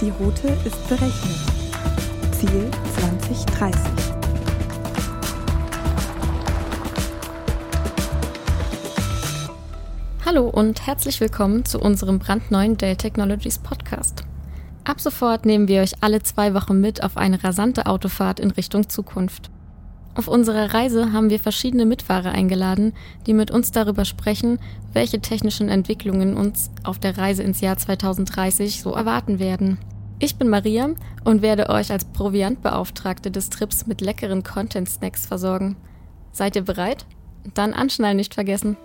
Die Route ist berechnet. Ziel 2030. Hallo und herzlich willkommen zu unserem brandneuen Dell Technologies Podcast. Ab sofort nehmen wir euch alle zwei Wochen mit auf eine rasante Autofahrt in Richtung Zukunft. Auf unserer Reise haben wir verschiedene Mitfahrer eingeladen, die mit uns darüber sprechen, welche technischen Entwicklungen uns auf der Reise ins Jahr 2030 so erwarten werden. Ich bin Maria und werde euch als Proviantbeauftragte des Trips mit leckeren Content-Snacks versorgen. Seid ihr bereit? Dann anschnallen nicht vergessen.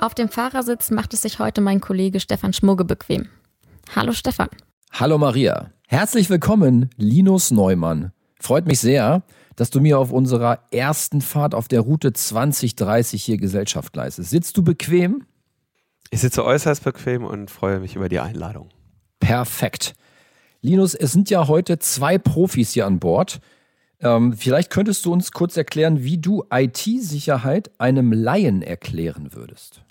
Auf dem Fahrersitz macht es sich heute mein Kollege Stefan Schmugge bequem. Hallo Stefan. Hallo Maria. Herzlich willkommen, Linus Neumann. Freut mich sehr, dass du mir auf unserer ersten Fahrt auf der Route 2030 hier Gesellschaft leistest. Sitzt du bequem? Ich sitze äußerst bequem und freue mich über die Einladung. Perfekt. Linus, es sind ja heute zwei Profis hier an Bord. Ähm, vielleicht könntest du uns kurz erklären, wie du IT-Sicherheit einem Laien erklären würdest.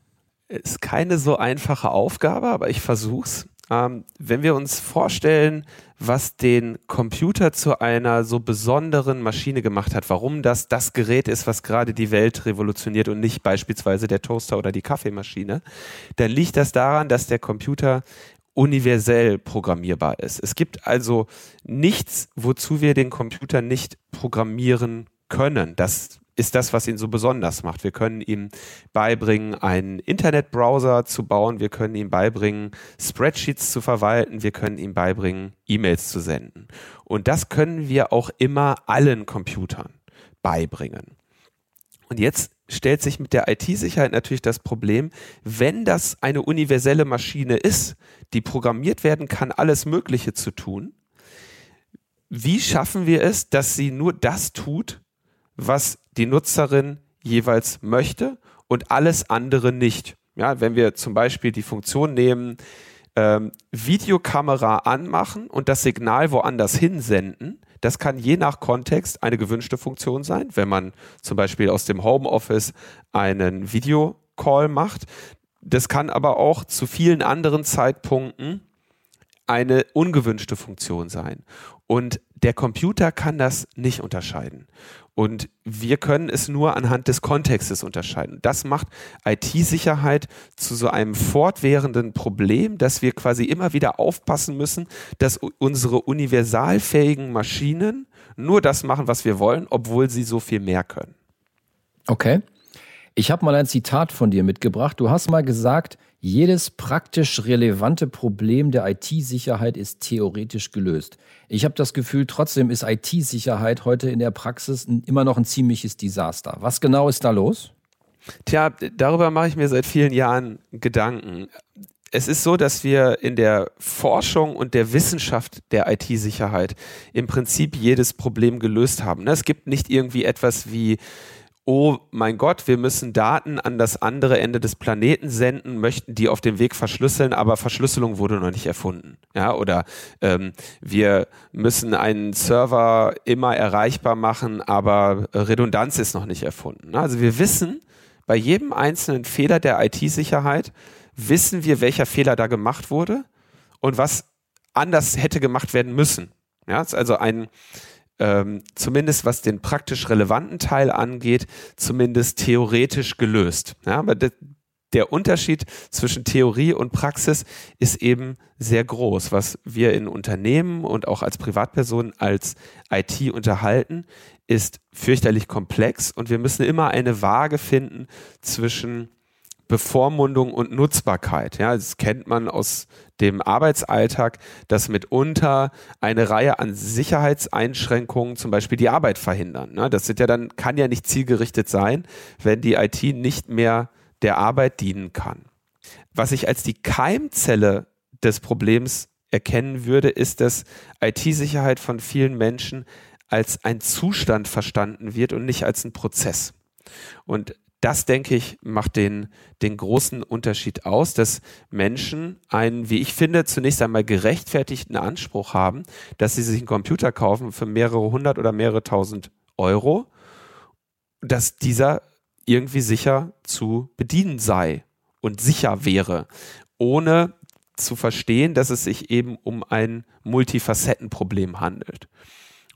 Ist keine so einfache Aufgabe, aber ich versuch's. Ähm, wenn wir uns vorstellen, was den Computer zu einer so besonderen Maschine gemacht hat, warum das das Gerät ist, was gerade die Welt revolutioniert und nicht beispielsweise der Toaster oder die Kaffeemaschine, dann liegt das daran, dass der Computer universell programmierbar ist. Es gibt also nichts, wozu wir den Computer nicht programmieren können. Das ist das, was ihn so besonders macht. Wir können ihm beibringen, einen Internetbrowser zu bauen, wir können ihm beibringen, Spreadsheets zu verwalten, wir können ihm beibringen, E-Mails zu senden. Und das können wir auch immer allen Computern beibringen. Und jetzt stellt sich mit der IT-Sicherheit natürlich das Problem, wenn das eine universelle Maschine ist, die programmiert werden kann, alles Mögliche zu tun, wie schaffen wir es, dass sie nur das tut, was die Nutzerin jeweils möchte und alles andere nicht. Ja, wenn wir zum Beispiel die Funktion nehmen, ähm, Videokamera anmachen und das Signal woanders hinsenden, das kann je nach Kontext eine gewünschte Funktion sein. Wenn man zum Beispiel aus dem Homeoffice einen Videocall macht, das kann aber auch zu vielen anderen Zeitpunkten eine ungewünschte Funktion sein. Und der Computer kann das nicht unterscheiden. Und wir können es nur anhand des Kontextes unterscheiden. Das macht IT-Sicherheit zu so einem fortwährenden Problem, dass wir quasi immer wieder aufpassen müssen, dass unsere universalfähigen Maschinen nur das machen, was wir wollen, obwohl sie so viel mehr können. Okay. Ich habe mal ein Zitat von dir mitgebracht. Du hast mal gesagt, jedes praktisch relevante Problem der IT-Sicherheit ist theoretisch gelöst. Ich habe das Gefühl, trotzdem ist IT-Sicherheit heute in der Praxis immer noch ein ziemliches Desaster. Was genau ist da los? Tja, darüber mache ich mir seit vielen Jahren Gedanken. Es ist so, dass wir in der Forschung und der Wissenschaft der IT-Sicherheit im Prinzip jedes Problem gelöst haben. Es gibt nicht irgendwie etwas wie oh mein Gott, wir müssen Daten an das andere Ende des Planeten senden, möchten die auf dem Weg verschlüsseln, aber Verschlüsselung wurde noch nicht erfunden. Ja, oder ähm, wir müssen einen Server immer erreichbar machen, aber Redundanz ist noch nicht erfunden. Also wir wissen, bei jedem einzelnen Fehler der IT-Sicherheit wissen wir, welcher Fehler da gemacht wurde und was anders hätte gemacht werden müssen. Ja, also ein, ähm, zumindest was den praktisch relevanten Teil angeht, zumindest theoretisch gelöst. Ja, aber de, der Unterschied zwischen Theorie und Praxis ist eben sehr groß. Was wir in Unternehmen und auch als Privatpersonen als IT unterhalten, ist fürchterlich komplex und wir müssen immer eine Waage finden zwischen Bevormundung und Nutzbarkeit. Ja, das kennt man aus dem Arbeitsalltag, dass mitunter eine Reihe an Sicherheitseinschränkungen zum Beispiel die Arbeit verhindern. Ne? Das sind ja dann, kann ja nicht zielgerichtet sein, wenn die IT nicht mehr der Arbeit dienen kann. Was ich als die Keimzelle des Problems erkennen würde, ist, dass IT-Sicherheit von vielen Menschen als ein Zustand verstanden wird und nicht als ein Prozess. Und das, denke ich, macht den, den großen Unterschied aus, dass Menschen einen, wie ich finde, zunächst einmal gerechtfertigten Anspruch haben, dass sie sich einen Computer kaufen für mehrere hundert oder mehrere tausend Euro, dass dieser irgendwie sicher zu bedienen sei und sicher wäre, ohne zu verstehen, dass es sich eben um ein Multifacettenproblem handelt.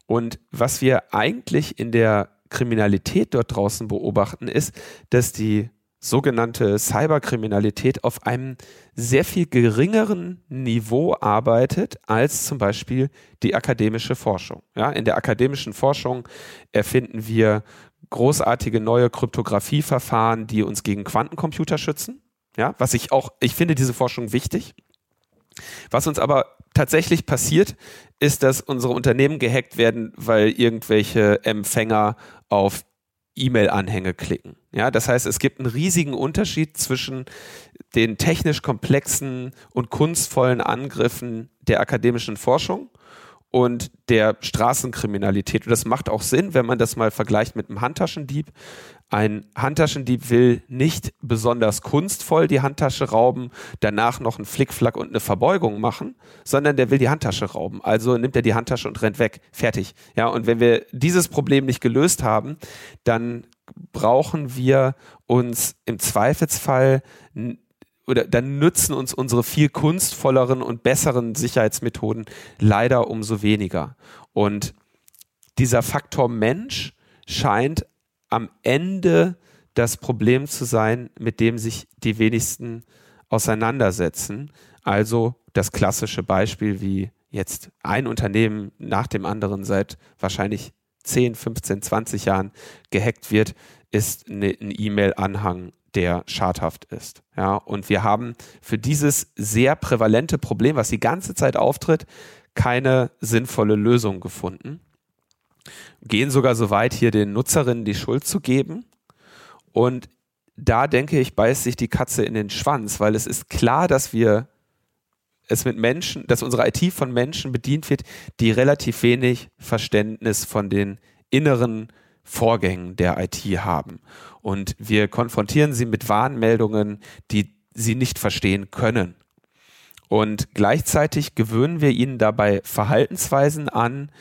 Und was wir eigentlich in der Kriminalität dort draußen beobachten, ist, dass die sogenannte Cyberkriminalität auf einem sehr viel geringeren Niveau arbeitet als zum Beispiel die akademische Forschung. Ja, in der akademischen Forschung erfinden wir großartige neue Kryptografieverfahren, die uns gegen Quantencomputer schützen. Ja, was ich auch, ich finde diese Forschung wichtig. Was uns aber tatsächlich passiert, ist, dass unsere Unternehmen gehackt werden, weil irgendwelche Empfänger auf E-Mail-Anhänge klicken. Ja, das heißt, es gibt einen riesigen Unterschied zwischen den technisch komplexen und kunstvollen Angriffen der akademischen Forschung und der Straßenkriminalität. Und das macht auch Sinn, wenn man das mal vergleicht mit einem Handtaschendieb. Ein Handtaschendieb will nicht besonders kunstvoll die Handtasche rauben, danach noch einen Flickflack und eine Verbeugung machen, sondern der will die Handtasche rauben. Also nimmt er die Handtasche und rennt weg. Fertig. Ja, und wenn wir dieses Problem nicht gelöst haben, dann brauchen wir uns im Zweifelsfall oder dann nützen uns unsere viel kunstvolleren und besseren Sicherheitsmethoden leider umso weniger. Und dieser Faktor Mensch scheint am Ende das Problem zu sein, mit dem sich die wenigsten auseinandersetzen. Also das klassische Beispiel, wie jetzt ein Unternehmen nach dem anderen seit wahrscheinlich 10, 15, 20 Jahren gehackt wird, ist ne, ein E-Mail-Anhang der schadhaft ist. Ja, und wir haben für dieses sehr prävalente Problem, was die ganze Zeit auftritt, keine sinnvolle Lösung gefunden. Gehen sogar so weit, hier den Nutzerinnen die Schuld zu geben. Und da denke ich, beißt sich die Katze in den Schwanz, weil es ist klar, dass wir es mit Menschen, dass unsere IT von Menschen bedient wird, die relativ wenig Verständnis von den inneren Vorgängen der IT haben. Und wir konfrontieren sie mit Warnmeldungen, die sie nicht verstehen können. Und gleichzeitig gewöhnen wir ihnen dabei Verhaltensweisen an,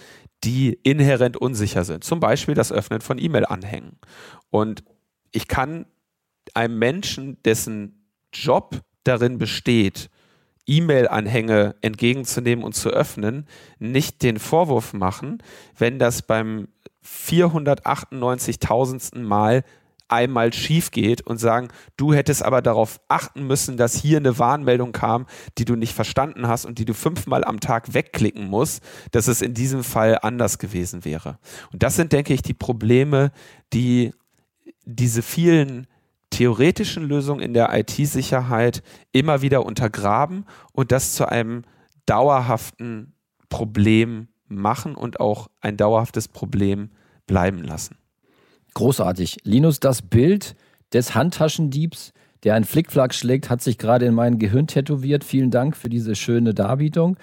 die inhärent unsicher sind. Zum Beispiel das Öffnen von E-Mail-Anhängen. Und ich kann einem Menschen, dessen Job darin besteht, E-Mail-Anhänge entgegenzunehmen und zu öffnen, nicht den Vorwurf machen, wenn das beim 498.000. Mal einmal schief geht und sagen, du hättest aber darauf achten müssen, dass hier eine Warnmeldung kam, die du nicht verstanden hast und die du fünfmal am Tag wegklicken musst, dass es in diesem Fall anders gewesen wäre. Und das sind, denke ich, die Probleme, die diese vielen theoretischen Lösungen in der IT-Sicherheit immer wieder untergraben und das zu einem dauerhaften Problem machen und auch ein dauerhaftes Problem bleiben lassen. Großartig. Linus, das Bild des Handtaschendiebs, der einen Flickflack schlägt, hat sich gerade in mein Gehirn tätowiert. Vielen Dank für diese schöne Darbietung.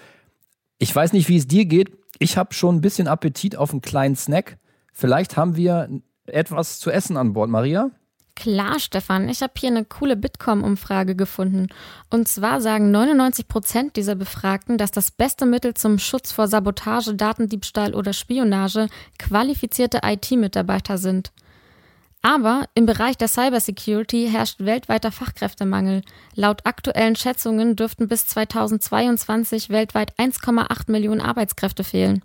Ich weiß nicht, wie es dir geht. Ich habe schon ein bisschen Appetit auf einen kleinen Snack. Vielleicht haben wir etwas zu essen an Bord, Maria? Klar, Stefan, ich habe hier eine coole Bitkom-Umfrage gefunden. Und zwar sagen 99 Prozent dieser Befragten, dass das beste Mittel zum Schutz vor Sabotage, Datendiebstahl oder Spionage qualifizierte IT-Mitarbeiter sind. Aber im Bereich der Cybersecurity herrscht weltweiter Fachkräftemangel. Laut aktuellen Schätzungen dürften bis 2022 weltweit 1,8 Millionen Arbeitskräfte fehlen.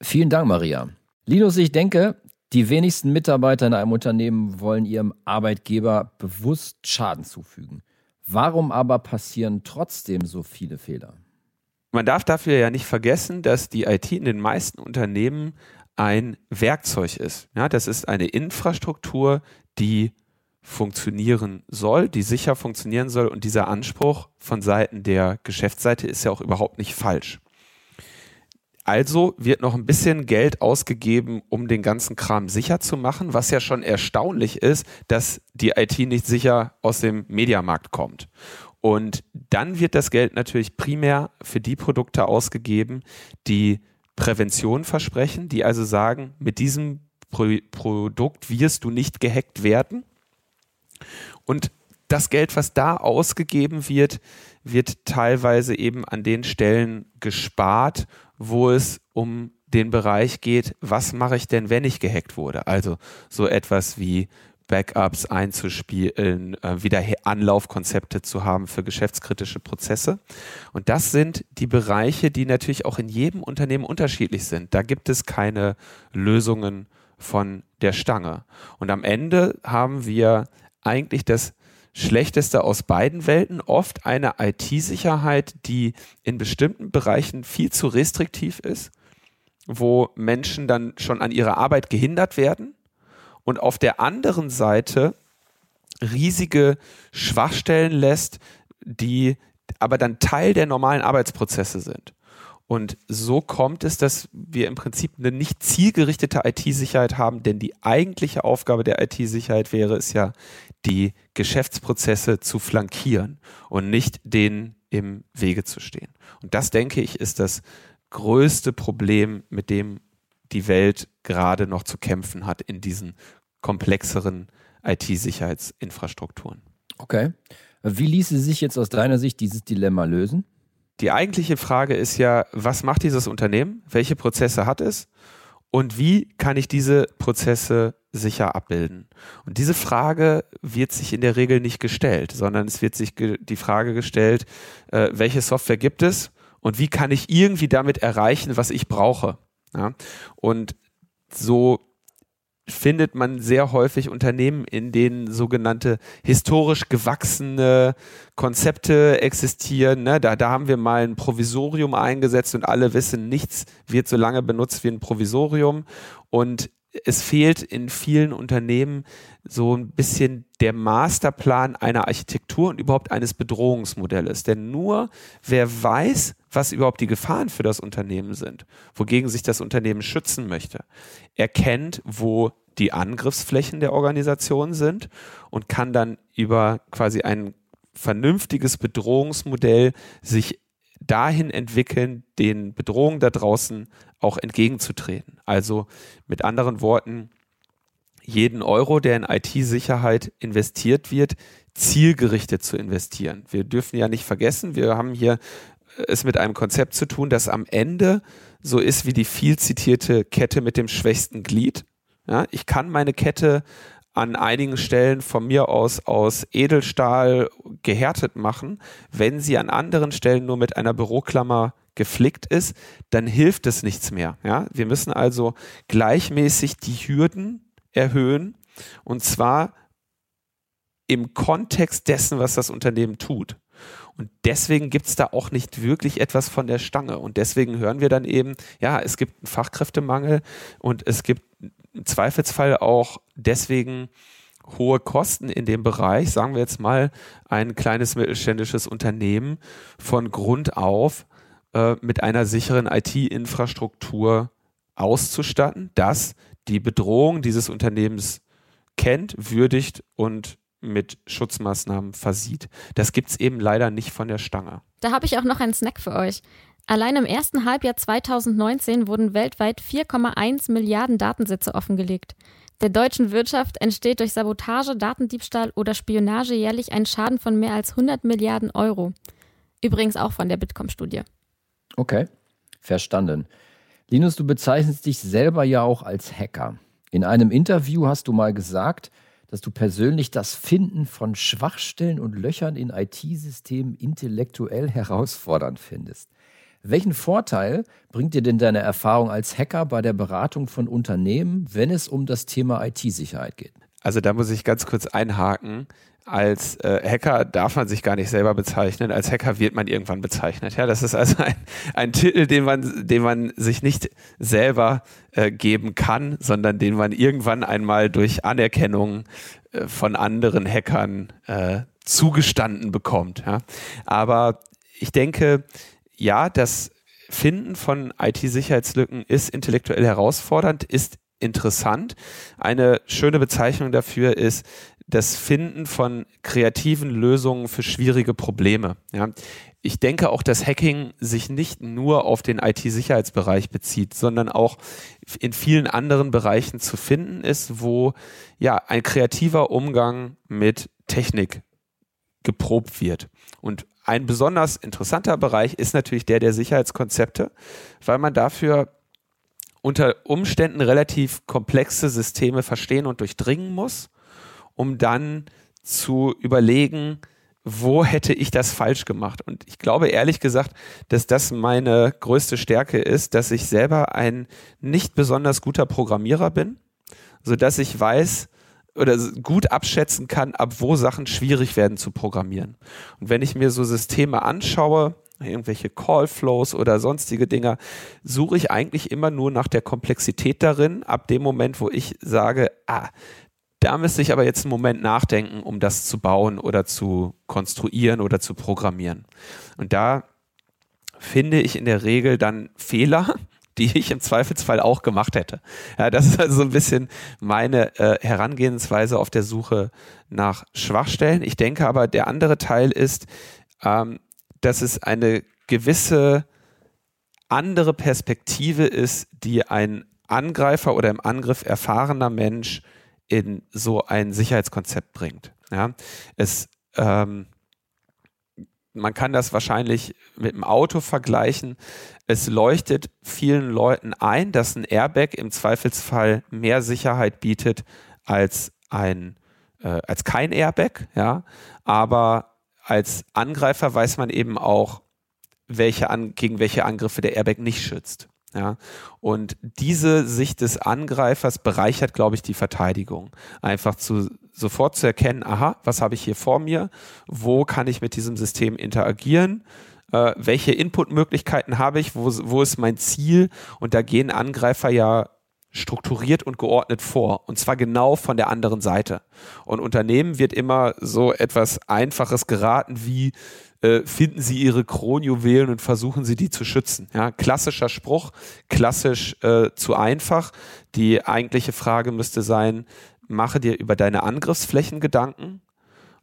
Vielen Dank, Maria. Linus, ich denke, die wenigsten Mitarbeiter in einem Unternehmen wollen ihrem Arbeitgeber bewusst Schaden zufügen. Warum aber passieren trotzdem so viele Fehler? Man darf dafür ja nicht vergessen, dass die IT in den meisten Unternehmen ein Werkzeug ist. Ja, das ist eine Infrastruktur, die funktionieren soll, die sicher funktionieren soll und dieser Anspruch von Seiten der Geschäftsseite ist ja auch überhaupt nicht falsch. Also wird noch ein bisschen Geld ausgegeben, um den ganzen Kram sicher zu machen, was ja schon erstaunlich ist, dass die IT nicht sicher aus dem Mediamarkt kommt. Und dann wird das Geld natürlich primär für die Produkte ausgegeben, die Prävention versprechen, die also sagen, mit diesem Pro Produkt wirst du nicht gehackt werden. Und das Geld, was da ausgegeben wird, wird teilweise eben an den Stellen gespart, wo es um den Bereich geht, was mache ich denn, wenn ich gehackt wurde? Also so etwas wie Backups einzuspielen, äh, wieder Anlaufkonzepte zu haben für geschäftskritische Prozesse. Und das sind die Bereiche, die natürlich auch in jedem Unternehmen unterschiedlich sind. Da gibt es keine Lösungen von der Stange. Und am Ende haben wir eigentlich das Schlechteste aus beiden Welten, oft eine IT-Sicherheit, die in bestimmten Bereichen viel zu restriktiv ist, wo Menschen dann schon an ihrer Arbeit gehindert werden und auf der anderen Seite riesige Schwachstellen lässt, die aber dann Teil der normalen Arbeitsprozesse sind. Und so kommt es, dass wir im Prinzip eine nicht zielgerichtete IT-Sicherheit haben, denn die eigentliche Aufgabe der IT-Sicherheit wäre es ja, die Geschäftsprozesse zu flankieren und nicht denen im Wege zu stehen. Und das, denke ich, ist das größte Problem, mit dem die Welt gerade noch zu kämpfen hat in diesen komplexeren IT-Sicherheitsinfrastrukturen. Okay. Wie ließe sich jetzt aus deiner Sicht dieses Dilemma lösen? Die eigentliche Frage ist ja, was macht dieses Unternehmen? Welche Prozesse hat es? Und wie kann ich diese Prozesse sicher abbilden? Und diese Frage wird sich in der Regel nicht gestellt, sondern es wird sich die Frage gestellt, äh, welche Software gibt es und wie kann ich irgendwie damit erreichen, was ich brauche? Ja? Und so findet man sehr häufig Unternehmen, in denen sogenannte historisch gewachsene Konzepte existieren. Ne? Da, da haben wir mal ein Provisorium eingesetzt und alle wissen, nichts wird so lange benutzt wie ein Provisorium. Und es fehlt in vielen Unternehmen so ein bisschen der Masterplan einer Architektur und überhaupt eines Bedrohungsmodells. Denn nur wer weiß, was überhaupt die Gefahren für das Unternehmen sind, wogegen sich das Unternehmen schützen möchte, erkennt, wo die Angriffsflächen der Organisation sind und kann dann über quasi ein vernünftiges Bedrohungsmodell sich dahin entwickeln, den Bedrohungen da draußen auch entgegenzutreten. Also mit anderen Worten, jeden Euro, der in IT-Sicherheit investiert wird, zielgerichtet zu investieren. Wir dürfen ja nicht vergessen, wir haben hier es mit einem Konzept zu tun, das am Ende so ist wie die viel zitierte Kette mit dem schwächsten Glied. Ja, ich kann meine Kette an einigen Stellen von mir aus aus Edelstahl gehärtet machen. Wenn sie an anderen Stellen nur mit einer Büroklammer geflickt ist, dann hilft es nichts mehr. Ja, wir müssen also gleichmäßig die Hürden erhöhen und zwar im Kontext dessen, was das Unternehmen tut. Und deswegen gibt es da auch nicht wirklich etwas von der Stange. Und deswegen hören wir dann eben, ja, es gibt einen Fachkräftemangel und es gibt im Zweifelsfall auch deswegen hohe Kosten in dem Bereich, sagen wir jetzt mal ein kleines mittelständisches Unternehmen von Grund auf äh, mit einer sicheren IT-Infrastruktur auszustatten, das die Bedrohung dieses Unternehmens kennt, würdigt und mit Schutzmaßnahmen versieht. Das gibt es eben leider nicht von der Stange. Da habe ich auch noch einen Snack für euch. Allein im ersten Halbjahr 2019 wurden weltweit 4,1 Milliarden Datensätze offengelegt. Der deutschen Wirtschaft entsteht durch Sabotage, Datendiebstahl oder Spionage jährlich ein Schaden von mehr als 100 Milliarden Euro. Übrigens auch von der Bitkom-Studie. Okay, verstanden. Linus, du bezeichnest dich selber ja auch als Hacker. In einem Interview hast du mal gesagt, dass du persönlich das Finden von Schwachstellen und Löchern in IT-Systemen intellektuell herausfordernd findest. Welchen Vorteil bringt dir denn deine Erfahrung als Hacker bei der Beratung von Unternehmen, wenn es um das Thema IT-Sicherheit geht? Also da muss ich ganz kurz einhaken. Als äh, Hacker darf man sich gar nicht selber bezeichnen. Als Hacker wird man irgendwann bezeichnet. Ja, das ist also ein, ein Titel, den man, den man sich nicht selber äh, geben kann, sondern den man irgendwann einmal durch Anerkennung äh, von anderen Hackern äh, zugestanden bekommt. Ja. Aber ich denke, ja, das Finden von IT-Sicherheitslücken ist intellektuell herausfordernd, ist interessant. Eine schöne Bezeichnung dafür ist das Finden von kreativen Lösungen für schwierige Probleme. Ja. Ich denke auch, dass Hacking sich nicht nur auf den IT-Sicherheitsbereich bezieht, sondern auch in vielen anderen Bereichen zu finden ist, wo ja ein kreativer Umgang mit Technik geprobt wird. Und ein besonders interessanter Bereich ist natürlich der der Sicherheitskonzepte, weil man dafür unter Umständen relativ komplexe Systeme verstehen und durchdringen muss um dann zu überlegen, wo hätte ich das falsch gemacht? Und ich glaube ehrlich gesagt, dass das meine größte Stärke ist, dass ich selber ein nicht besonders guter Programmierer bin, so dass ich weiß, oder gut abschätzen kann, ab wo Sachen schwierig werden zu programmieren. Und wenn ich mir so Systeme anschaue, irgendwelche Callflows oder sonstige Dinger, suche ich eigentlich immer nur nach der Komplexität darin, ab dem Moment, wo ich sage, ah, da müsste ich aber jetzt einen Moment nachdenken, um das zu bauen oder zu konstruieren oder zu programmieren. Und da finde ich in der Regel dann Fehler, die ich im Zweifelsfall auch gemacht hätte. Ja, das ist also so ein bisschen meine äh, Herangehensweise auf der Suche nach Schwachstellen. Ich denke aber, der andere Teil ist, ähm, dass es eine gewisse andere Perspektive ist, die ein Angreifer oder im Angriff erfahrener Mensch in so ein Sicherheitskonzept bringt. Ja, es ähm, man kann das wahrscheinlich mit dem Auto vergleichen. Es leuchtet vielen Leuten ein, dass ein Airbag im Zweifelsfall mehr Sicherheit bietet als ein äh, als kein Airbag, ja. Aber als Angreifer weiß man eben auch, welche an, gegen welche Angriffe der Airbag nicht schützt. Ja, und diese Sicht des Angreifers bereichert, glaube ich, die Verteidigung. Einfach zu sofort zu erkennen, aha, was habe ich hier vor mir? Wo kann ich mit diesem System interagieren? Äh, welche Inputmöglichkeiten habe ich? Wo, wo ist mein Ziel? Und da gehen Angreifer ja strukturiert und geordnet vor. Und zwar genau von der anderen Seite. Und Unternehmen wird immer so etwas Einfaches geraten wie, äh, finden Sie Ihre Kronjuwelen und versuchen Sie die zu schützen. Ja, klassischer Spruch, klassisch äh, zu einfach. Die eigentliche Frage müsste sein, mache dir über deine Angriffsflächen Gedanken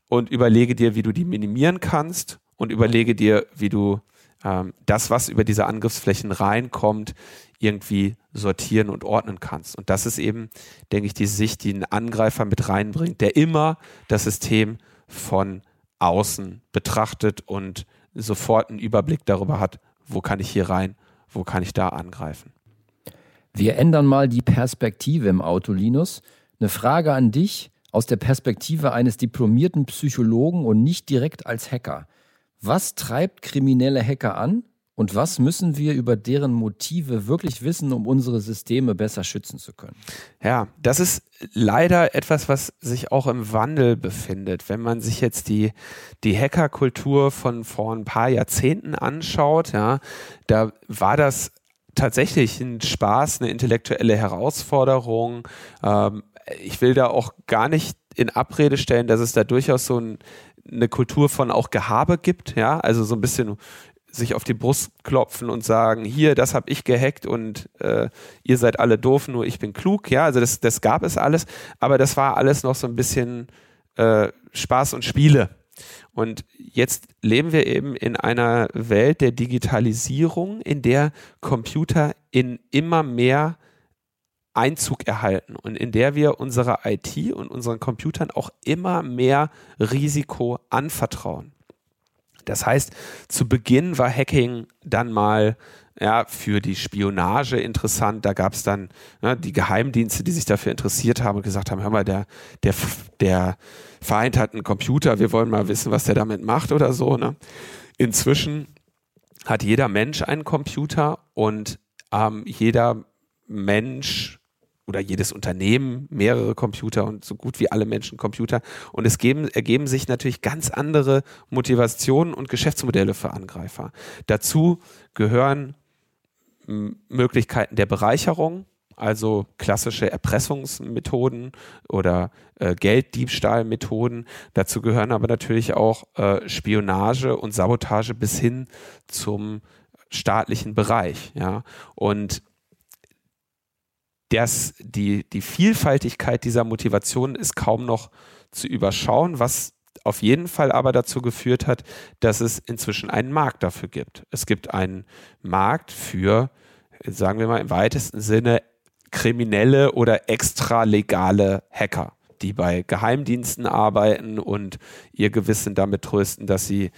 und überlege dir, wie du die minimieren kannst und überlege dir, wie du ähm, das, was über diese Angriffsflächen reinkommt, irgendwie sortieren und ordnen kannst. Und das ist eben, denke ich, die Sicht, die einen Angreifer mit reinbringt, der immer das System von außen betrachtet und sofort einen Überblick darüber hat, wo kann ich hier rein, wo kann ich da angreifen. Wir ändern mal die Perspektive im Auto, Linus. Eine Frage an dich aus der Perspektive eines diplomierten Psychologen und nicht direkt als Hacker. Was treibt kriminelle Hacker an und was müssen wir über deren Motive wirklich wissen, um unsere Systeme besser schützen zu können? Ja, das ist leider etwas, was sich auch im Wandel befindet. Wenn man sich jetzt die, die Hackerkultur von vor ein paar Jahrzehnten anschaut, ja, da war das tatsächlich ein Spaß, eine intellektuelle Herausforderung. Ähm, ich will da auch gar nicht in Abrede stellen, dass es da durchaus so ein, eine Kultur von auch Gehabe gibt, ja, also so ein bisschen sich auf die Brust klopfen und sagen, hier, das habe ich gehackt und äh, ihr seid alle doof, nur ich bin klug. Ja, also das, das gab es alles, aber das war alles noch so ein bisschen äh, Spaß und Spiele. Und jetzt leben wir eben in einer Welt der Digitalisierung, in der Computer in immer mehr Einzug erhalten und in der wir unserer IT und unseren Computern auch immer mehr Risiko anvertrauen. Das heißt, zu Beginn war Hacking dann mal ja, für die Spionage interessant. Da gab es dann ne, die Geheimdienste, die sich dafür interessiert haben und gesagt haben, hör mal, der, der, der Feind hat einen Computer, wir wollen mal wissen, was der damit macht oder so. Ne? Inzwischen hat jeder Mensch einen Computer und ähm, jeder Mensch oder jedes Unternehmen mehrere Computer und so gut wie alle Menschen Computer. Und es geben, ergeben sich natürlich ganz andere Motivationen und Geschäftsmodelle für Angreifer. Dazu gehören Möglichkeiten der Bereicherung, also klassische Erpressungsmethoden oder äh, Gelddiebstahlmethoden. Dazu gehören aber natürlich auch äh, Spionage und Sabotage bis hin zum staatlichen Bereich. Ja? Und das, die, die Vielfaltigkeit dieser Motivation ist kaum noch zu überschauen, was auf jeden Fall aber dazu geführt hat, dass es inzwischen einen Markt dafür gibt. Es gibt einen Markt für, sagen wir mal im weitesten Sinne, kriminelle oder extralegale Hacker, die bei Geheimdiensten arbeiten und ihr Gewissen damit trösten, dass sie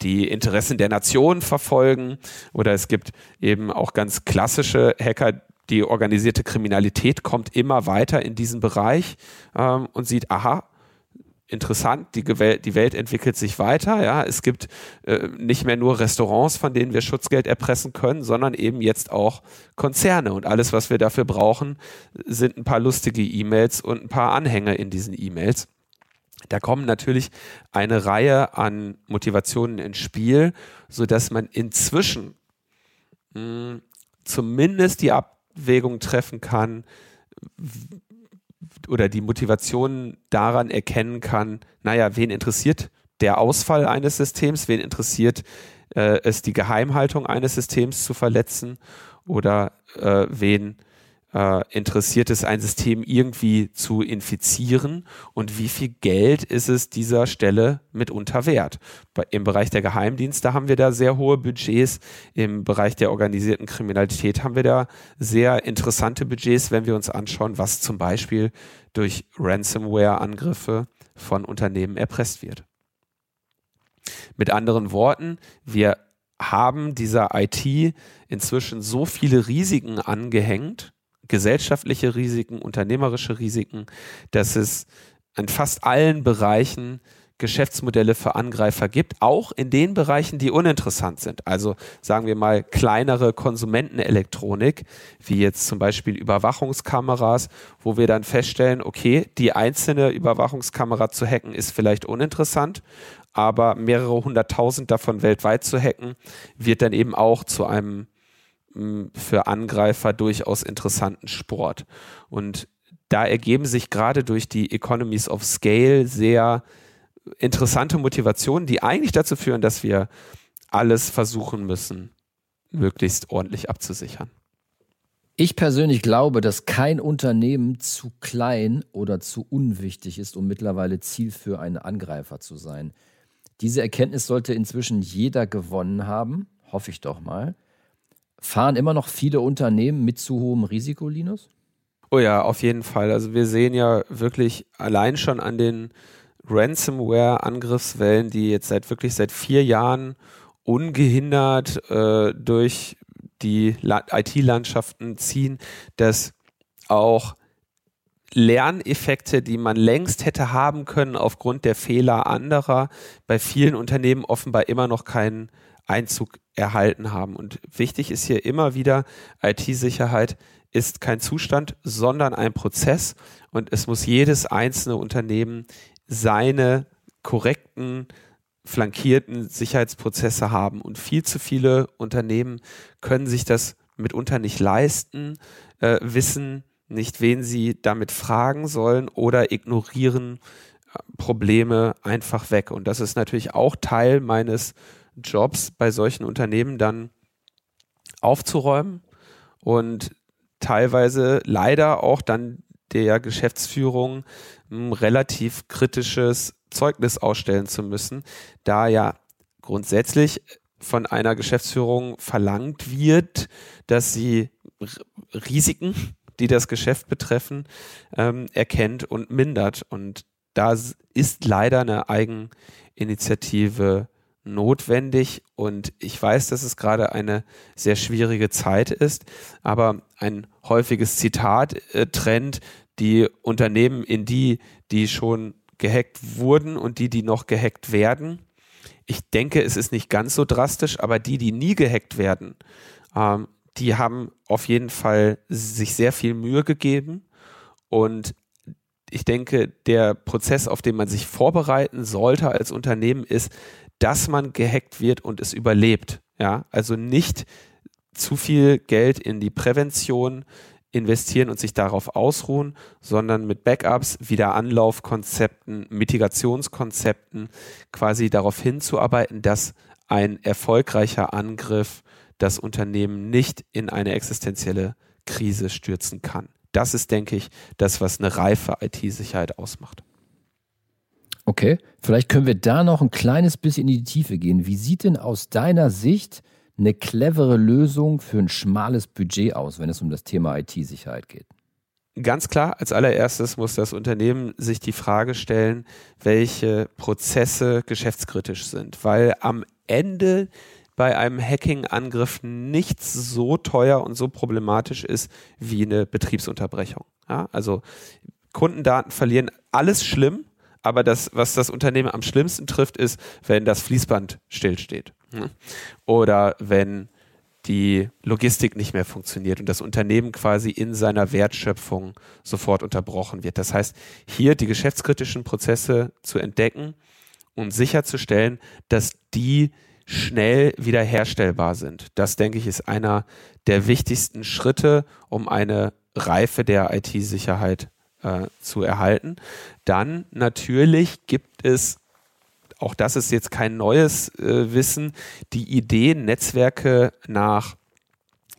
die Interessen der Nation verfolgen. Oder es gibt eben auch ganz klassische Hacker, die organisierte Kriminalität kommt immer weiter in diesen Bereich ähm, und sieht, aha, interessant, die, die Welt entwickelt sich weiter, ja, es gibt äh, nicht mehr nur Restaurants, von denen wir Schutzgeld erpressen können, sondern eben jetzt auch Konzerne und alles, was wir dafür brauchen, sind ein paar lustige E-Mails und ein paar Anhänge in diesen E-Mails. Da kommen natürlich eine Reihe an Motivationen ins Spiel, so dass man inzwischen mh, hm, zumindest die Abwägung treffen kann, oder die Motivation daran erkennen kann, naja, wen interessiert der Ausfall eines Systems, wen interessiert äh, es, die Geheimhaltung eines Systems zu verletzen oder äh, wen äh, interessiert es, ein System irgendwie zu infizieren und wie viel Geld ist es dieser Stelle mitunter wert. Bei, Im Bereich der Geheimdienste haben wir da sehr hohe Budgets, im Bereich der organisierten Kriminalität haben wir da sehr interessante Budgets, wenn wir uns anschauen, was zum Beispiel durch Ransomware-Angriffe von Unternehmen erpresst wird. Mit anderen Worten, wir haben dieser IT inzwischen so viele Risiken angehängt, gesellschaftliche Risiken, unternehmerische Risiken, dass es in fast allen Bereichen Geschäftsmodelle für Angreifer gibt, auch in den Bereichen, die uninteressant sind. Also sagen wir mal kleinere Konsumentenelektronik, wie jetzt zum Beispiel Überwachungskameras, wo wir dann feststellen, okay, die einzelne Überwachungskamera zu hacken ist vielleicht uninteressant, aber mehrere hunderttausend davon weltweit zu hacken, wird dann eben auch zu einem für Angreifer durchaus interessanten Sport. Und da ergeben sich gerade durch die Economies of Scale sehr interessante Motivationen, die eigentlich dazu führen, dass wir alles versuchen müssen, möglichst ordentlich abzusichern. Ich persönlich glaube, dass kein Unternehmen zu klein oder zu unwichtig ist, um mittlerweile Ziel für einen Angreifer zu sein. Diese Erkenntnis sollte inzwischen jeder gewonnen haben, hoffe ich doch mal. Fahren immer noch viele Unternehmen mit zu hohem Risiko, Linus? Oh ja, auf jeden Fall. Also wir sehen ja wirklich allein schon an den Ransomware-Angriffswellen, die jetzt seit wirklich seit vier Jahren ungehindert äh, durch die IT-Landschaften ziehen, dass auch Lerneffekte, die man längst hätte haben können aufgrund der Fehler anderer, bei vielen Unternehmen offenbar immer noch keinen Einzug erhalten haben. Und wichtig ist hier immer wieder, IT-Sicherheit ist kein Zustand, sondern ein Prozess und es muss jedes einzelne Unternehmen seine korrekten, flankierten Sicherheitsprozesse haben. Und viel zu viele Unternehmen können sich das mitunter nicht leisten, äh, wissen nicht, wen sie damit fragen sollen oder ignorieren äh, Probleme einfach weg. Und das ist natürlich auch Teil meines Jobs bei solchen Unternehmen dann aufzuräumen und teilweise leider auch dann der Geschäftsführung ein relativ kritisches Zeugnis ausstellen zu müssen, da ja grundsätzlich von einer Geschäftsführung verlangt wird, dass sie Risiken, die das Geschäft betreffen, ähm, erkennt und mindert. Und da ist leider eine Eigeninitiative notwendig und ich weiß, dass es gerade eine sehr schwierige Zeit ist, aber ein häufiges Zitat äh, trennt die Unternehmen in die, die schon gehackt wurden und die, die noch gehackt werden. Ich denke, es ist nicht ganz so drastisch, aber die, die nie gehackt werden, ähm, die haben auf jeden Fall sich sehr viel Mühe gegeben und ich denke, der Prozess, auf den man sich vorbereiten sollte als Unternehmen, ist, dass man gehackt wird und es überlebt. Ja, also nicht zu viel Geld in die Prävention investieren und sich darauf ausruhen, sondern mit Backups, Wiederanlaufkonzepten, Mitigationskonzepten quasi darauf hinzuarbeiten, dass ein erfolgreicher Angriff das Unternehmen nicht in eine existenzielle Krise stürzen kann. Das ist, denke ich, das, was eine reife IT-Sicherheit ausmacht. Okay, vielleicht können wir da noch ein kleines bisschen in die Tiefe gehen. Wie sieht denn aus deiner Sicht eine clevere Lösung für ein schmales Budget aus, wenn es um das Thema IT-Sicherheit geht? Ganz klar, als allererstes muss das Unternehmen sich die Frage stellen, welche Prozesse geschäftskritisch sind, weil am Ende bei einem Hacking-Angriff nichts so teuer und so problematisch ist wie eine Betriebsunterbrechung. Ja, also Kundendaten verlieren alles schlimm, aber das, was das Unternehmen am schlimmsten trifft, ist, wenn das Fließband stillsteht. Hm? Oder wenn die Logistik nicht mehr funktioniert und das Unternehmen quasi in seiner Wertschöpfung sofort unterbrochen wird. Das heißt, hier die geschäftskritischen Prozesse zu entdecken und sicherzustellen, dass die schnell wiederherstellbar sind. Das, denke ich, ist einer der wichtigsten Schritte, um eine Reife der IT-Sicherheit äh, zu erhalten. Dann natürlich gibt es, auch das ist jetzt kein neues äh, Wissen, die Idee, Netzwerke nach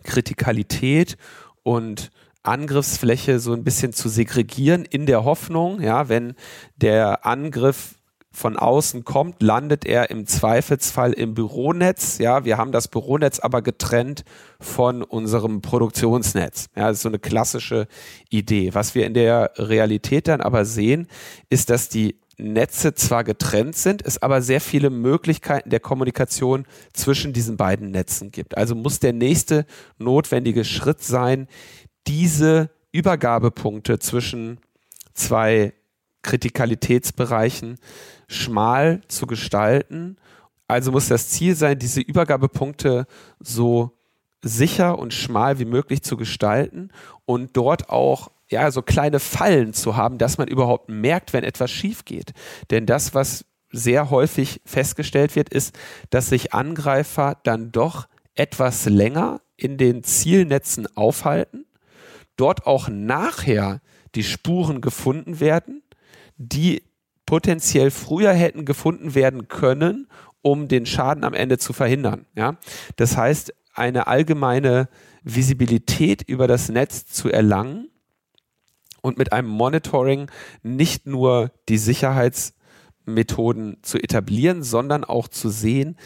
Kritikalität und Angriffsfläche so ein bisschen zu segregieren in der Hoffnung, ja, wenn der Angriff von außen kommt, landet er im Zweifelsfall im Büronetz. Ja, wir haben das Büronetz aber getrennt von unserem Produktionsnetz. Ja, das ist so eine klassische Idee. Was wir in der Realität dann aber sehen, ist, dass die Netze zwar getrennt sind, es aber sehr viele Möglichkeiten der Kommunikation zwischen diesen beiden Netzen gibt. Also muss der nächste notwendige Schritt sein, diese Übergabepunkte zwischen zwei Kritikalitätsbereichen schmal zu gestalten. Also muss das Ziel sein, diese Übergabepunkte so sicher und schmal wie möglich zu gestalten und dort auch ja so kleine Fallen zu haben, dass man überhaupt merkt, wenn etwas schief geht. Denn das, was sehr häufig festgestellt wird, ist, dass sich Angreifer dann doch etwas länger in den Zielnetzen aufhalten, dort auch nachher die Spuren gefunden werden, die potenziell früher hätten gefunden werden können, um den Schaden am Ende zu verhindern. Ja? Das heißt, eine allgemeine Visibilität über das Netz zu erlangen und mit einem Monitoring nicht nur die Sicherheitsmethoden zu etablieren, sondern auch zu sehen,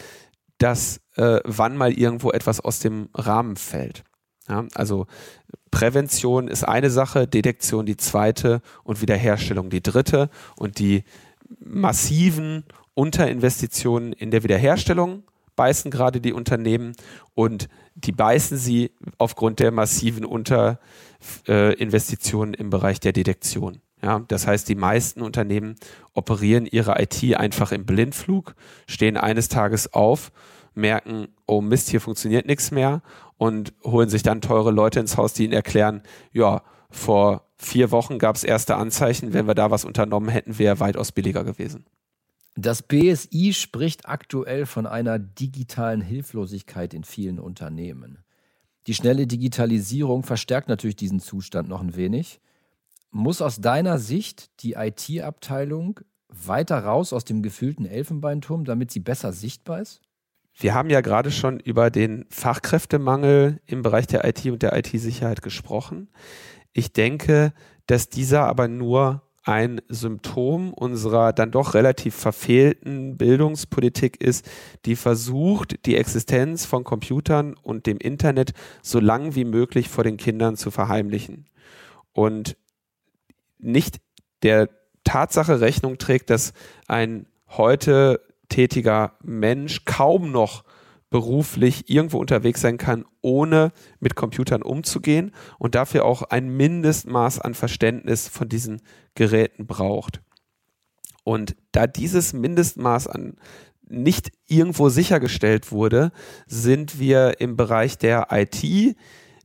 dass äh, wann mal irgendwo etwas aus dem Rahmen fällt. Ja, also Prävention ist eine Sache, Detektion die zweite und Wiederherstellung die dritte. Und die massiven Unterinvestitionen in der Wiederherstellung beißen gerade die Unternehmen und die beißen sie aufgrund der massiven Unterinvestitionen im Bereich der Detektion. Ja, das heißt, die meisten Unternehmen operieren ihre IT einfach im Blindflug, stehen eines Tages auf, merken, oh Mist, hier funktioniert nichts mehr und holen sich dann teure Leute ins Haus, die ihnen erklären, ja, vor vier Wochen gab es erste Anzeichen, wenn wir da was unternommen hätten, wäre weitaus billiger gewesen. Das BSI spricht aktuell von einer digitalen Hilflosigkeit in vielen Unternehmen. Die schnelle Digitalisierung verstärkt natürlich diesen Zustand noch ein wenig. Muss aus deiner Sicht die IT-Abteilung weiter raus aus dem gefühlten Elfenbeinturm, damit sie besser sichtbar ist? Wir haben ja gerade schon über den Fachkräftemangel im Bereich der IT und der IT-Sicherheit gesprochen. Ich denke, dass dieser aber nur ein Symptom unserer dann doch relativ verfehlten Bildungspolitik ist, die versucht, die Existenz von Computern und dem Internet so lang wie möglich vor den Kindern zu verheimlichen. Und nicht der Tatsache Rechnung trägt, dass ein heute tätiger Mensch kaum noch beruflich irgendwo unterwegs sein kann, ohne mit Computern umzugehen und dafür auch ein Mindestmaß an Verständnis von diesen Geräten braucht. Und da dieses Mindestmaß an nicht irgendwo sichergestellt wurde, sind wir im Bereich der IT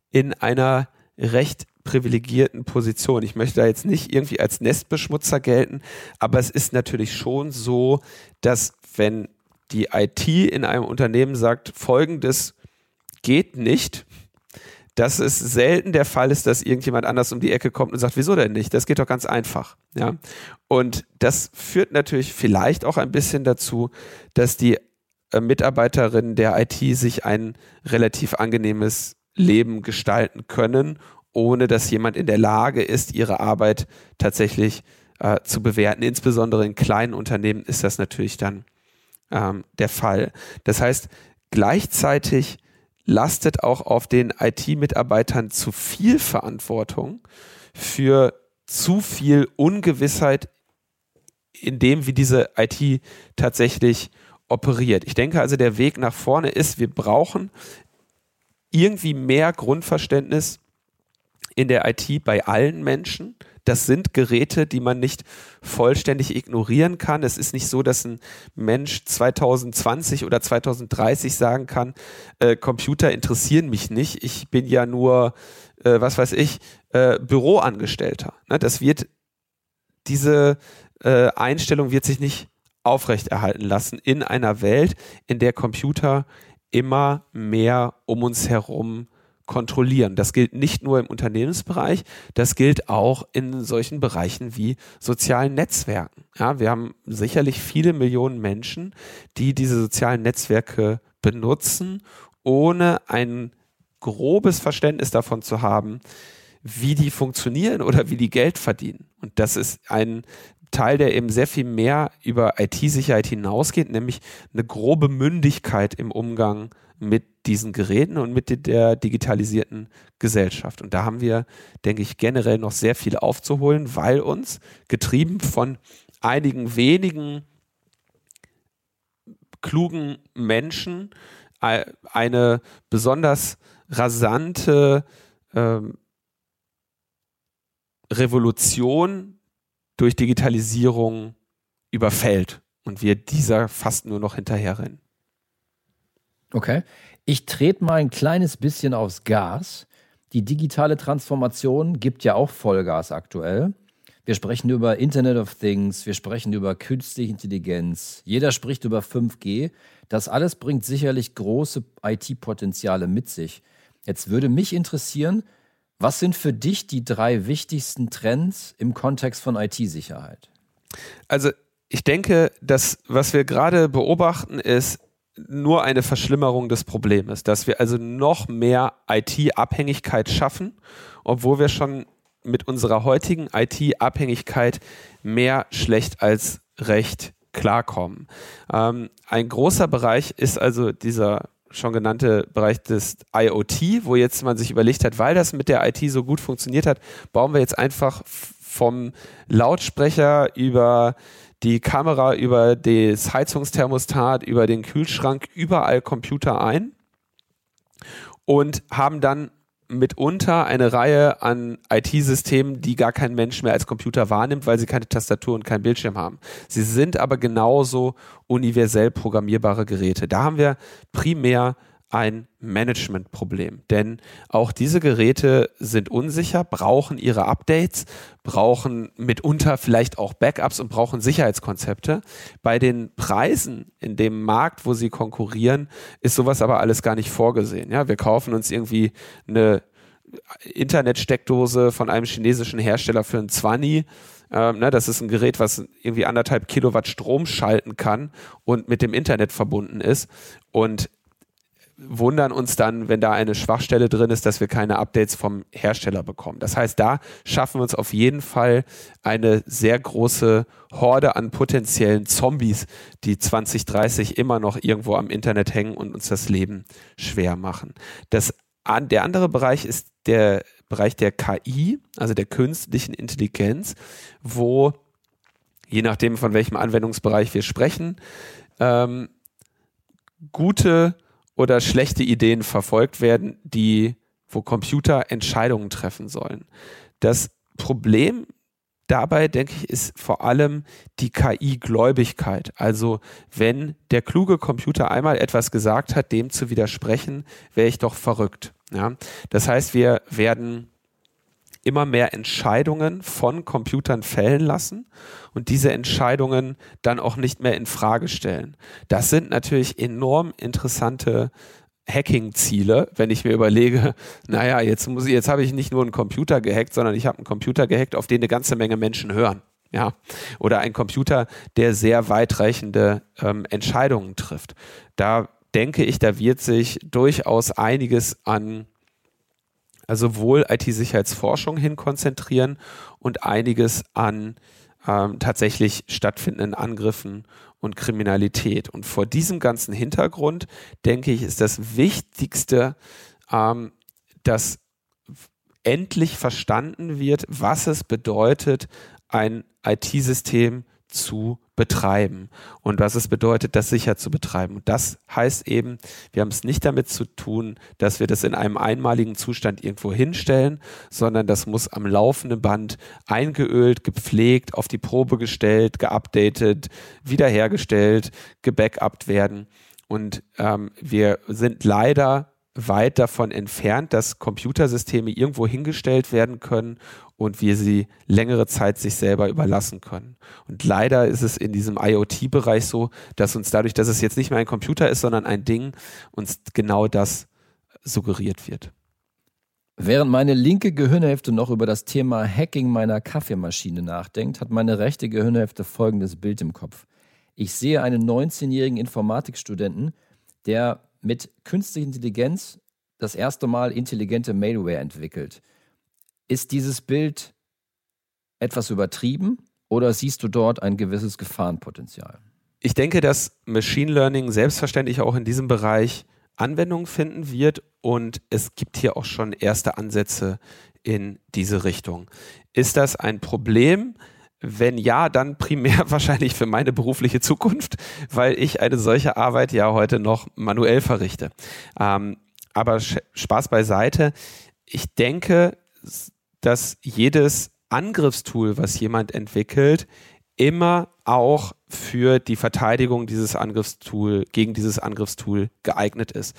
in einer recht privilegierten Position. Ich möchte da jetzt nicht irgendwie als Nestbeschmutzer gelten, aber es ist natürlich schon so, dass wenn die IT in einem Unternehmen sagt, folgendes geht nicht, dass es selten der Fall ist, dass irgendjemand anders um die Ecke kommt und sagt, wieso denn nicht? Das geht doch ganz einfach. Ja? Und das führt natürlich vielleicht auch ein bisschen dazu, dass die äh, Mitarbeiterinnen der IT sich ein relativ angenehmes Leben gestalten können, ohne dass jemand in der Lage ist, ihre Arbeit tatsächlich äh, zu bewerten. Insbesondere in kleinen Unternehmen ist das natürlich dann ähm, der Fall. Das heißt, gleichzeitig lastet auch auf den IT-Mitarbeitern zu viel Verantwortung für zu viel Ungewissheit in dem, wie diese IT tatsächlich operiert. Ich denke also, der Weg nach vorne ist, wir brauchen irgendwie mehr Grundverständnis in der IT bei allen Menschen. Das sind Geräte, die man nicht vollständig ignorieren kann. Es ist nicht so, dass ein Mensch 2020 oder 2030 sagen kann, äh, Computer interessieren mich nicht. Ich bin ja nur, äh, was weiß ich, äh, Büroangestellter. Ne? Das wird, diese äh, Einstellung wird sich nicht aufrechterhalten lassen in einer Welt, in der Computer immer mehr um uns herum kontrollieren. Das gilt nicht nur im Unternehmensbereich, das gilt auch in solchen Bereichen wie sozialen Netzwerken. Ja, wir haben sicherlich viele Millionen Menschen, die diese sozialen Netzwerke benutzen, ohne ein grobes Verständnis davon zu haben, wie die funktionieren oder wie die Geld verdienen. Und das ist ein Teil, der eben sehr viel mehr über IT-Sicherheit hinausgeht, nämlich eine grobe Mündigkeit im Umgang mit diesen Geräten und mit der digitalisierten Gesellschaft. Und da haben wir, denke ich, generell noch sehr viel aufzuholen, weil uns, getrieben von einigen wenigen klugen Menschen, eine besonders rasante ähm, Revolution durch Digitalisierung überfällt und wir dieser fast nur noch hinterherrennen. Okay. Ich trete mal ein kleines bisschen aufs Gas. Die digitale Transformation gibt ja auch Vollgas aktuell. Wir sprechen über Internet of Things, wir sprechen über künstliche Intelligenz, jeder spricht über 5G. Das alles bringt sicherlich große IT-Potenziale mit sich. Jetzt würde mich interessieren, was sind für dich die drei wichtigsten Trends im Kontext von IT-Sicherheit? Also ich denke, dass was wir gerade beobachten, ist nur eine Verschlimmerung des Problems, dass wir also noch mehr IT-Abhängigkeit schaffen, obwohl wir schon mit unserer heutigen IT-Abhängigkeit mehr schlecht als recht klarkommen. Ähm, ein großer Bereich ist also dieser schon genannte Bereich des IoT, wo jetzt man sich überlegt hat, weil das mit der IT so gut funktioniert hat, bauen wir jetzt einfach vom Lautsprecher über die Kamera, über das Heizungsthermostat, über den Kühlschrank, überall Computer ein und haben dann mitunter eine Reihe an IT-Systemen, die gar kein Mensch mehr als Computer wahrnimmt, weil sie keine Tastatur und kein Bildschirm haben. Sie sind aber genauso universell programmierbare Geräte. Da haben wir primär ein Managementproblem. Denn auch diese Geräte sind unsicher, brauchen ihre Updates, brauchen mitunter vielleicht auch Backups und brauchen Sicherheitskonzepte. Bei den Preisen in dem Markt, wo sie konkurrieren, ist sowas aber alles gar nicht vorgesehen. Ja, wir kaufen uns irgendwie eine Internetsteckdose von einem chinesischen Hersteller für ein 20. Ähm, ne, das ist ein Gerät, was irgendwie anderthalb Kilowatt Strom schalten kann und mit dem Internet verbunden ist. Und wundern uns dann, wenn da eine Schwachstelle drin ist, dass wir keine Updates vom Hersteller bekommen. Das heißt, da schaffen wir uns auf jeden Fall eine sehr große Horde an potenziellen Zombies, die 2030 immer noch irgendwo am Internet hängen und uns das Leben schwer machen. Das, der andere Bereich ist der Bereich der KI, also der künstlichen Intelligenz, wo je nachdem, von welchem Anwendungsbereich wir sprechen, ähm, gute oder schlechte Ideen verfolgt werden, die, wo Computer Entscheidungen treffen sollen. Das Problem dabei, denke ich, ist vor allem die KI-Gläubigkeit. Also wenn der kluge Computer einmal etwas gesagt hat, dem zu widersprechen, wäre ich doch verrückt. Ja? Das heißt, wir werden immer mehr Entscheidungen von Computern fällen lassen und diese Entscheidungen dann auch nicht mehr in Frage stellen. Das sind natürlich enorm interessante Hacking-Ziele, wenn ich mir überlege, naja, jetzt muss ich, jetzt habe ich nicht nur einen Computer gehackt, sondern ich habe einen Computer gehackt, auf den eine ganze Menge Menschen hören. Ja, oder ein Computer, der sehr weitreichende ähm, Entscheidungen trifft. Da denke ich, da wird sich durchaus einiges an also sowohl IT-Sicherheitsforschung hin konzentrieren und einiges an ähm, tatsächlich stattfindenden Angriffen und Kriminalität. Und vor diesem ganzen Hintergrund, denke ich, ist das Wichtigste, ähm, dass endlich verstanden wird, was es bedeutet, ein IT-System zu betreiben und was es bedeutet, das sicher zu betreiben. Und das heißt eben, wir haben es nicht damit zu tun, dass wir das in einem einmaligen Zustand irgendwo hinstellen, sondern das muss am laufenden Band eingeölt, gepflegt, auf die Probe gestellt, geupdatet, wiederhergestellt, gebackupt werden. Und ähm, wir sind leider weit davon entfernt, dass Computersysteme irgendwo hingestellt werden können und wir sie längere Zeit sich selber überlassen können. Und leider ist es in diesem IoT-Bereich so, dass uns dadurch, dass es jetzt nicht mehr ein Computer ist, sondern ein Ding, uns genau das suggeriert wird. Während meine linke Gehirnhälfte noch über das Thema Hacking meiner Kaffeemaschine nachdenkt, hat meine rechte Gehirnhälfte folgendes Bild im Kopf. Ich sehe einen 19-jährigen Informatikstudenten, der mit künstlicher Intelligenz das erste Mal intelligente Malware entwickelt. Ist dieses Bild etwas übertrieben oder siehst du dort ein gewisses Gefahrenpotenzial? Ich denke, dass Machine Learning selbstverständlich auch in diesem Bereich Anwendung finden wird und es gibt hier auch schon erste Ansätze in diese Richtung. Ist das ein Problem? Wenn ja, dann primär wahrscheinlich für meine berufliche Zukunft, weil ich eine solche Arbeit ja heute noch manuell verrichte. Ähm, aber Spaß beiseite. Ich denke, dass jedes Angriffstool, was jemand entwickelt, immer auch für die Verteidigung dieses Angriffstool, gegen dieses Angriffstool geeignet ist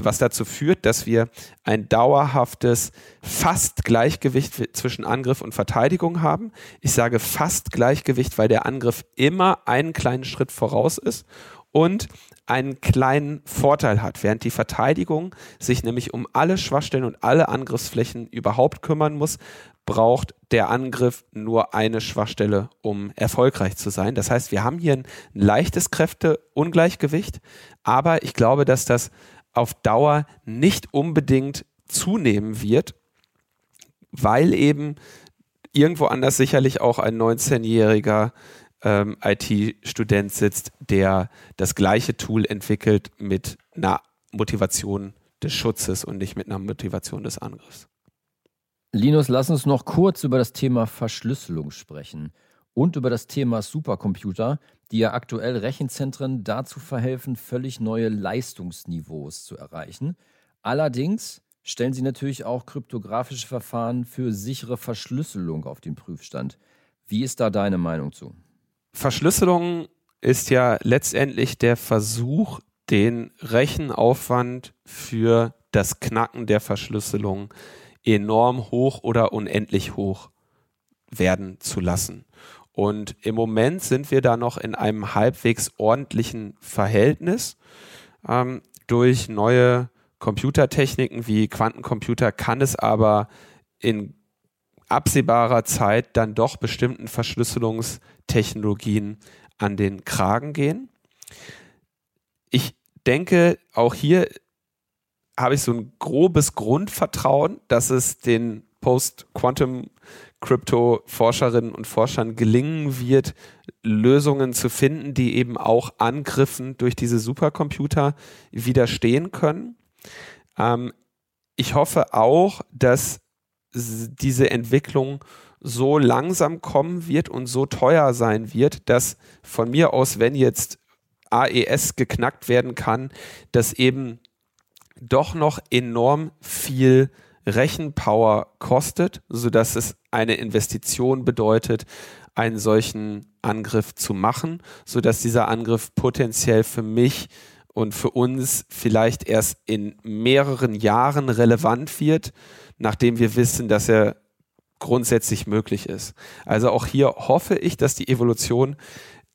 was dazu führt, dass wir ein dauerhaftes fast Gleichgewicht zwischen Angriff und Verteidigung haben. Ich sage fast Gleichgewicht, weil der Angriff immer einen kleinen Schritt voraus ist und einen kleinen Vorteil hat, während die Verteidigung sich nämlich um alle Schwachstellen und alle Angriffsflächen überhaupt kümmern muss, braucht der Angriff nur eine Schwachstelle, um erfolgreich zu sein. Das heißt, wir haben hier ein leichtes Kräfteungleichgewicht, aber ich glaube, dass das auf Dauer nicht unbedingt zunehmen wird, weil eben irgendwo anders sicherlich auch ein 19-jähriger ähm, IT-Student sitzt, der das gleiche Tool entwickelt mit einer Motivation des Schutzes und nicht mit einer Motivation des Angriffs. Linus, lass uns noch kurz über das Thema Verschlüsselung sprechen und über das Thema Supercomputer, die ja aktuell Rechenzentren dazu verhelfen, völlig neue Leistungsniveaus zu erreichen. Allerdings stellen sie natürlich auch kryptografische Verfahren für sichere Verschlüsselung auf den Prüfstand. Wie ist da deine Meinung zu? Verschlüsselung ist ja letztendlich der Versuch, den Rechenaufwand für das Knacken der Verschlüsselung enorm hoch oder unendlich hoch werden zu lassen. Und im Moment sind wir da noch in einem halbwegs ordentlichen Verhältnis. Ähm, durch neue Computertechniken wie Quantencomputer kann es aber in absehbarer Zeit dann doch bestimmten Verschlüsselungstechnologien an den Kragen gehen. Ich denke, auch hier habe ich so ein grobes Grundvertrauen, dass es den Post-Quantum Krypto-Forscherinnen und Forschern gelingen wird, Lösungen zu finden, die eben auch Angriffen durch diese Supercomputer widerstehen können. Ähm, ich hoffe auch, dass diese Entwicklung so langsam kommen wird und so teuer sein wird, dass von mir aus, wenn jetzt AES geknackt werden kann, dass eben doch noch enorm viel Rechenpower kostet, sodass es eine Investition bedeutet, einen solchen Angriff zu machen, sodass dieser Angriff potenziell für mich und für uns vielleicht erst in mehreren Jahren relevant wird, nachdem wir wissen, dass er grundsätzlich möglich ist. Also auch hier hoffe ich, dass die Evolution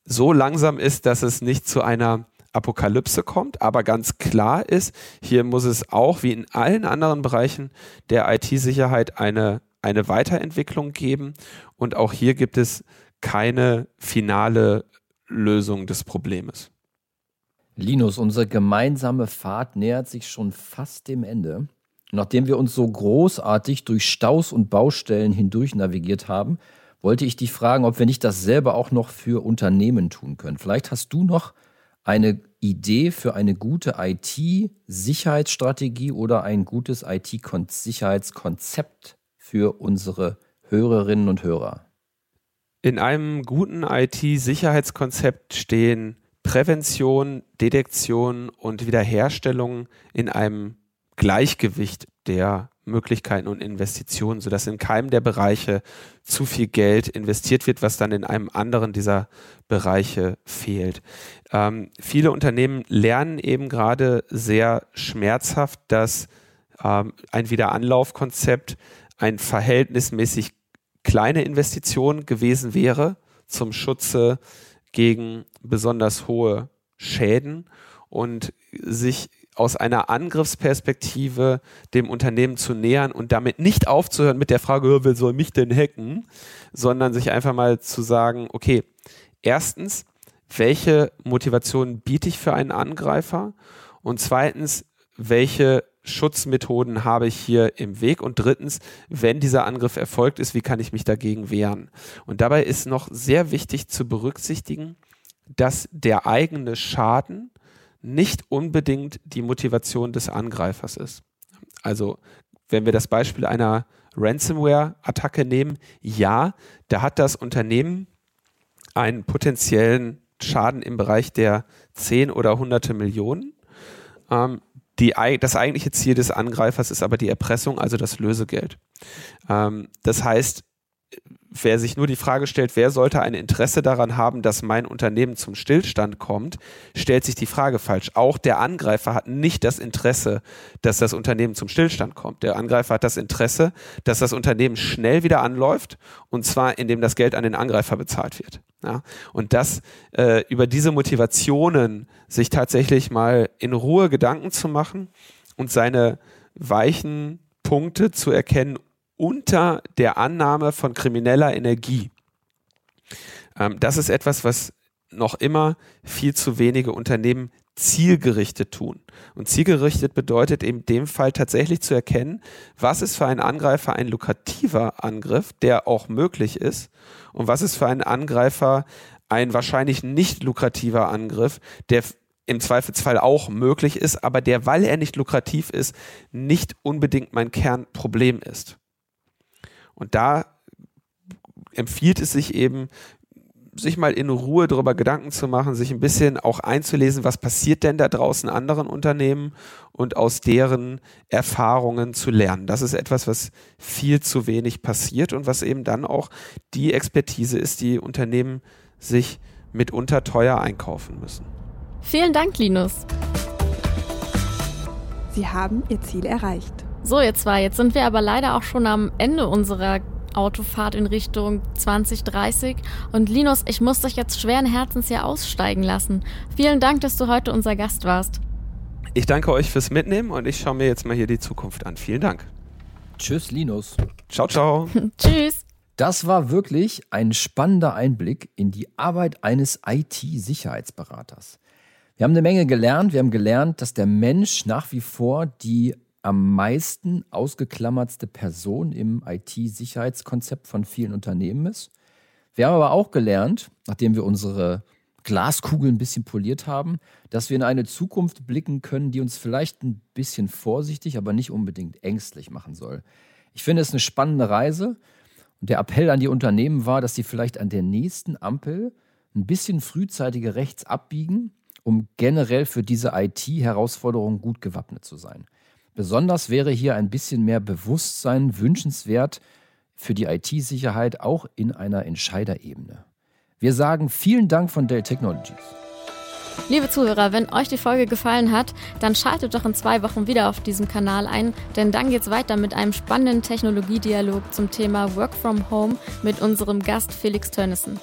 so langsam ist, dass es nicht zu einer Apokalypse kommt, aber ganz klar ist, hier muss es auch wie in allen anderen Bereichen der IT-Sicherheit eine, eine Weiterentwicklung geben und auch hier gibt es keine finale Lösung des Problems. Linus, unsere gemeinsame Fahrt nähert sich schon fast dem Ende. Nachdem wir uns so großartig durch Staus und Baustellen hindurch navigiert haben, wollte ich dich fragen, ob wir nicht dasselbe auch noch für Unternehmen tun können. Vielleicht hast du noch eine Idee für eine gute IT-Sicherheitsstrategie oder ein gutes IT-Sicherheitskonzept für unsere Hörerinnen und Hörer? In einem guten IT-Sicherheitskonzept stehen Prävention, Detektion und Wiederherstellung in einem Gleichgewicht der Möglichkeiten und Investitionen, sodass in keinem der Bereiche zu viel Geld investiert wird, was dann in einem anderen dieser Bereiche fehlt. Ähm, viele Unternehmen lernen eben gerade sehr schmerzhaft, dass ähm, ein Wiederanlaufkonzept ein verhältnismäßig kleine Investition gewesen wäre zum Schutze gegen besonders hohe Schäden und sich aus einer Angriffsperspektive dem Unternehmen zu nähern und damit nicht aufzuhören mit der Frage, wer soll mich denn hacken, sondern sich einfach mal zu sagen, okay, erstens, welche Motivation biete ich für einen Angreifer? Und zweitens, welche Schutzmethoden habe ich hier im Weg? Und drittens, wenn dieser Angriff erfolgt ist, wie kann ich mich dagegen wehren? Und dabei ist noch sehr wichtig zu berücksichtigen, dass der eigene Schaden nicht unbedingt die Motivation des Angreifers ist. Also, wenn wir das Beispiel einer Ransomware-Attacke nehmen, ja, da hat das Unternehmen einen potenziellen Schaden im Bereich der 10 oder hunderte Millionen. Ähm, die, das eigentliche Ziel des Angreifers ist aber die Erpressung, also das Lösegeld. Ähm, das heißt, wer sich nur die Frage stellt, wer sollte ein Interesse daran haben, dass mein Unternehmen zum Stillstand kommt, stellt sich die Frage falsch. Auch der Angreifer hat nicht das Interesse, dass das Unternehmen zum Stillstand kommt. Der Angreifer hat das Interesse, dass das Unternehmen schnell wieder anläuft und zwar indem das Geld an den Angreifer bezahlt wird. Ja? Und das äh, über diese Motivationen sich tatsächlich mal in Ruhe Gedanken zu machen und seine weichen Punkte zu erkennen unter der Annahme von krimineller Energie. Ähm, das ist etwas, was noch immer viel zu wenige Unternehmen zielgerichtet tun. Und zielgerichtet bedeutet in dem Fall tatsächlich zu erkennen, was ist für einen Angreifer ein lukrativer Angriff, der auch möglich ist, und was ist für einen Angreifer ein wahrscheinlich nicht lukrativer Angriff, der im Zweifelsfall auch möglich ist, aber der, weil er nicht lukrativ ist, nicht unbedingt mein Kernproblem ist. Und da empfiehlt es sich eben, sich mal in Ruhe darüber Gedanken zu machen, sich ein bisschen auch einzulesen, was passiert denn da draußen anderen Unternehmen und aus deren Erfahrungen zu lernen. Das ist etwas, was viel zu wenig passiert und was eben dann auch die Expertise ist, die Unternehmen sich mitunter teuer einkaufen müssen. Vielen Dank, Linus. Sie haben Ihr Ziel erreicht. So, jetzt war, jetzt sind wir aber leider auch schon am Ende unserer Autofahrt in Richtung 2030. Und Linus, ich muss dich jetzt schweren Herzens hier aussteigen lassen. Vielen Dank, dass du heute unser Gast warst. Ich danke euch fürs Mitnehmen und ich schaue mir jetzt mal hier die Zukunft an. Vielen Dank. Tschüss, Linus. Ciao, ciao. Tschüss. Das war wirklich ein spannender Einblick in die Arbeit eines IT-Sicherheitsberaters. Wir haben eine Menge gelernt. Wir haben gelernt, dass der Mensch nach wie vor die am meisten ausgeklammertste Person im IT-Sicherheitskonzept von vielen Unternehmen ist. Wir haben aber auch gelernt, nachdem wir unsere Glaskugel ein bisschen poliert haben, dass wir in eine Zukunft blicken können, die uns vielleicht ein bisschen vorsichtig, aber nicht unbedingt ängstlich machen soll. Ich finde es eine spannende Reise und der Appell an die Unternehmen war, dass sie vielleicht an der nächsten Ampel ein bisschen frühzeitiger rechts abbiegen, um generell für diese IT-Herausforderungen gut gewappnet zu sein. Besonders wäre hier ein bisschen mehr Bewusstsein wünschenswert für die IT-Sicherheit auch in einer Entscheiderebene. Wir sagen vielen Dank von Dell Technologies. Liebe Zuhörer, wenn euch die Folge gefallen hat, dann schaltet doch in zwei Wochen wieder auf diesem Kanal ein, denn dann geht's weiter mit einem spannenden Technologiedialog zum Thema Work from Home mit unserem Gast Felix Tönnissen.